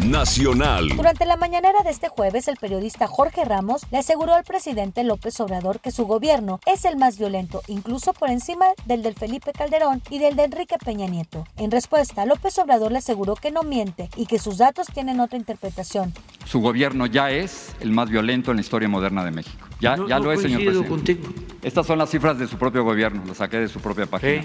Nacional. Durante la mañanera de este jueves, el periodista Jorge Ramos le aseguró al presidente López Obrador que su gobierno es el más violento, incluso por encima del del Felipe Calderón y del de Enrique Peña Nieto. En respuesta, López Obrador le aseguró que no miente y que sus datos tienen otra interpretación. Su gobierno ya es el más violento en la historia moderna de México. Ya, No- ya no lo es, señor presidente. contigo. Estas son las cifras de su propio gobierno, lo saqué de su propia página.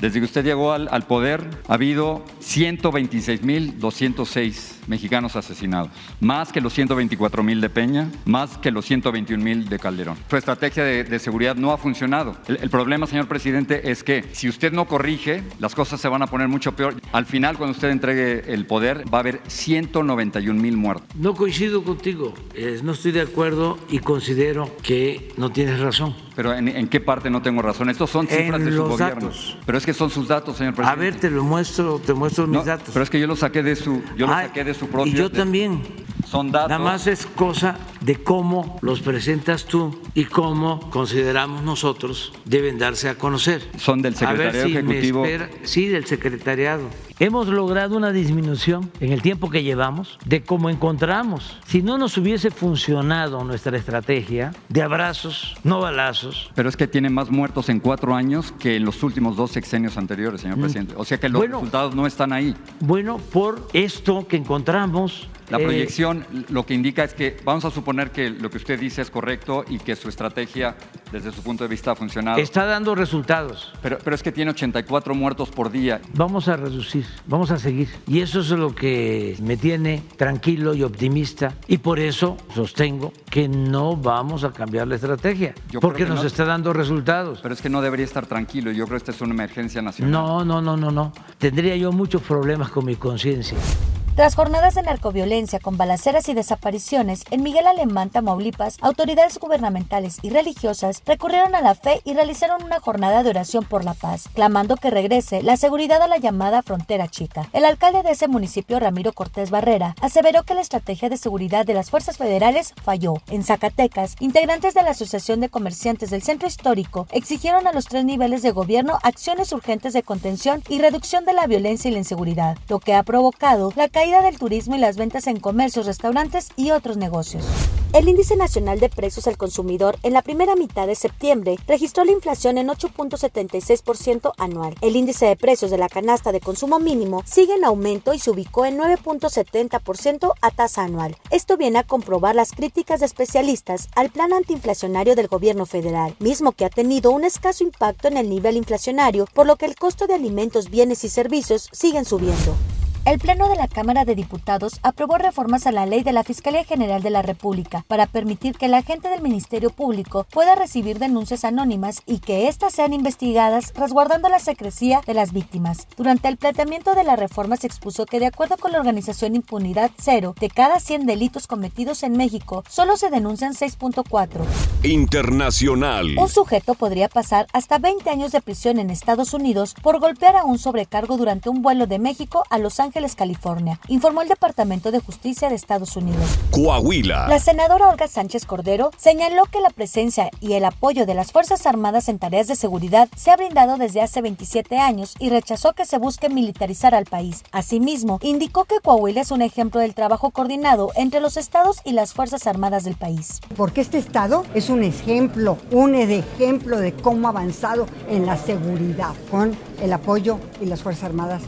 Desde que usted llegó al, al poder, ha habido 126.206 mexicanos asesinados, más que los 124.000 de Peña, más que los 121.000 de Calderón. Su estrategia de, de seguridad no ha funcionado. El, problema, señor presidente, es que si usted no corrige, las cosas se van a poner mucho peor. Al final, cuando usted entregue el poder, va a haber 191.000 muertos. No coincido contigo, eh, no estoy de acuerdo y considero que no tienes razón. Pero ¿en, en qué parte no tengo razón? Estos son En cifras de su los gobierno. datos. Pero es que son sus datos, señor A presidente. ver, te lo muestro, te muestro No, mis datos. Pero es que yo los saqué de su, yo los Ay, saqué de su propio. Y yo de- también. Son datos. Nada más es cosa de cómo los presentas tú y cómo consideramos nosotros deben darse a conocer. Son del A ver secretariado me ejecutivo. espera- sí, del secretariado. Hemos logrado una disminución en el tiempo que llevamos de cómo encontramos. Si no nos hubiese funcionado nuestra estrategia de abrazos, no balazos, Pero es que tiene más muertos en cuatro años que en los últimos dos sexenios anteriores, señor presidente. O sea que los Mm. Bueno. resultados no están ahí. bueno, por esto que encontramos. La eh, proyección lo que indica es que vamos a suponer que lo que usted dice es correcto y que su estrategia desde su punto de vista ha funcionado. está dando resultados. Pero, pero es que tiene 84 muertos por día. Vamos a reducir, vamos a seguir. Y eso es lo que me tiene tranquilo y optimista. Y por eso sostengo que no vamos a cambiar la estrategia, Yo porque que nos no. está dando resultados. Pero es que no debería estar tranquilo. Yo creo que esta es una emergencia nacional. No, no, no, no, no. Tendría yo muchos problemas con mi conciencia. Tras jornadas de narcoviolencia con balaceras y desapariciones, en Miguel Alemán, Tamaulipas, autoridades gubernamentales y religiosas recurrieron a la fe y realizaron una jornada de oración por la paz, clamando que regrese la seguridad a la llamada frontera chica. El alcalde de ese municipio, Ramiro Cortés Barrera, aseveró que la estrategia de seguridad de las fuerzas federales falló. En Zacatecas, integrantes de la Asociación de Comerciantes del Centro Histórico exigieron a los tres niveles de gobierno acciones urgentes de contención y reducción de la violencia y la inseguridad, lo que ha provocado la caída del turismo y las ventas en comercios, restaurantes y otros negocios. El índice nacional de precios al consumidor en la primera mitad de septiembre registró la inflación en 8.76% anual. El índice de precios de la canasta de consumo mínimo sigue en aumento y se ubicó en 9.70% a tasa anual. Esto viene a comprobar las críticas de especialistas al plan antiinflacionario del gobierno federal, mismo que ha tenido un escaso impacto en el nivel inflacionario, por lo que el costo de alimentos, bienes y servicios siguen subiendo. El Pleno de la Cámara de Diputados aprobó reformas a la ley de la Fiscalía General de la República para permitir que la agente del Ministerio Público pueda recibir denuncias anónimas y que éstas sean investigadas resguardando la secrecía de las víctimas. Durante el planteamiento de la reforma se expuso que de acuerdo con la organización Impunidad Cero, de cada 100 delitos cometidos en México, solo se denuncian 6.4. Internacional. Un sujeto podría pasar hasta 20 años de prisión en Estados Unidos por golpear a un sobrecargo durante un vuelo de México a Los Ángeles, California, informó el Departamento de Justicia de Estados Unidos. Coahuila. La senadora Olga Sánchez Cordero señaló que la presencia y el apoyo de las Fuerzas Armadas en tareas de seguridad se ha brindado desde hace 27 años y rechazó que se busque militarizar al país. Asimismo, indicó que Coahuila es un ejemplo del trabajo coordinado entre los estados y las Fuerzas Armadas del país. porque este estado es un ejemplo, un ejemplo de cómo ha avanzado en la seguridad con el apoyo y las Fuerzas Armadas.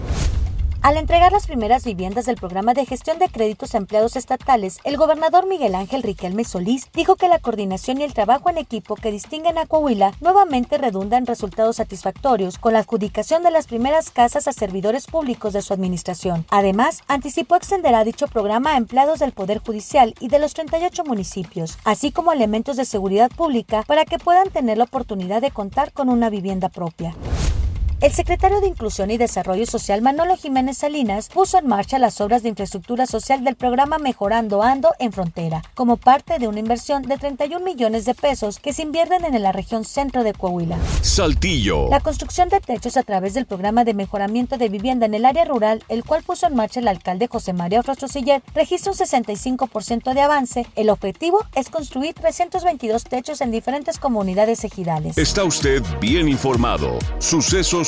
Al entregar las primeras viviendas del programa de gestión de créditos a empleados estatales, el gobernador Miguel Ángel Riquelme Solís dijo que la coordinación y el trabajo en equipo que distinguen a Coahuila nuevamente redunda en resultados satisfactorios con la adjudicación de las primeras casas a servidores públicos de su administración. Además, anticipó extenderá dicho programa a empleados del Poder Judicial y de los 38 municipios, así como elementos de seguridad pública para que puedan tener la oportunidad de contar con una vivienda propia. El secretario de Inclusión y Desarrollo Social Manolo Jiménez Salinas puso en marcha las obras de infraestructura social del programa Mejorando Ando en Frontera, como parte de una inversión de 31 millones de pesos que se invierten en la región centro de Coahuila. Saltillo. La construcción de techos a través del programa de mejoramiento de vivienda en el área rural, el cual puso en marcha el alcalde José María Siller, registra un 65% de avance. El objetivo es construir 322 techos en diferentes comunidades ejidales. Está usted bien informado. Sucesos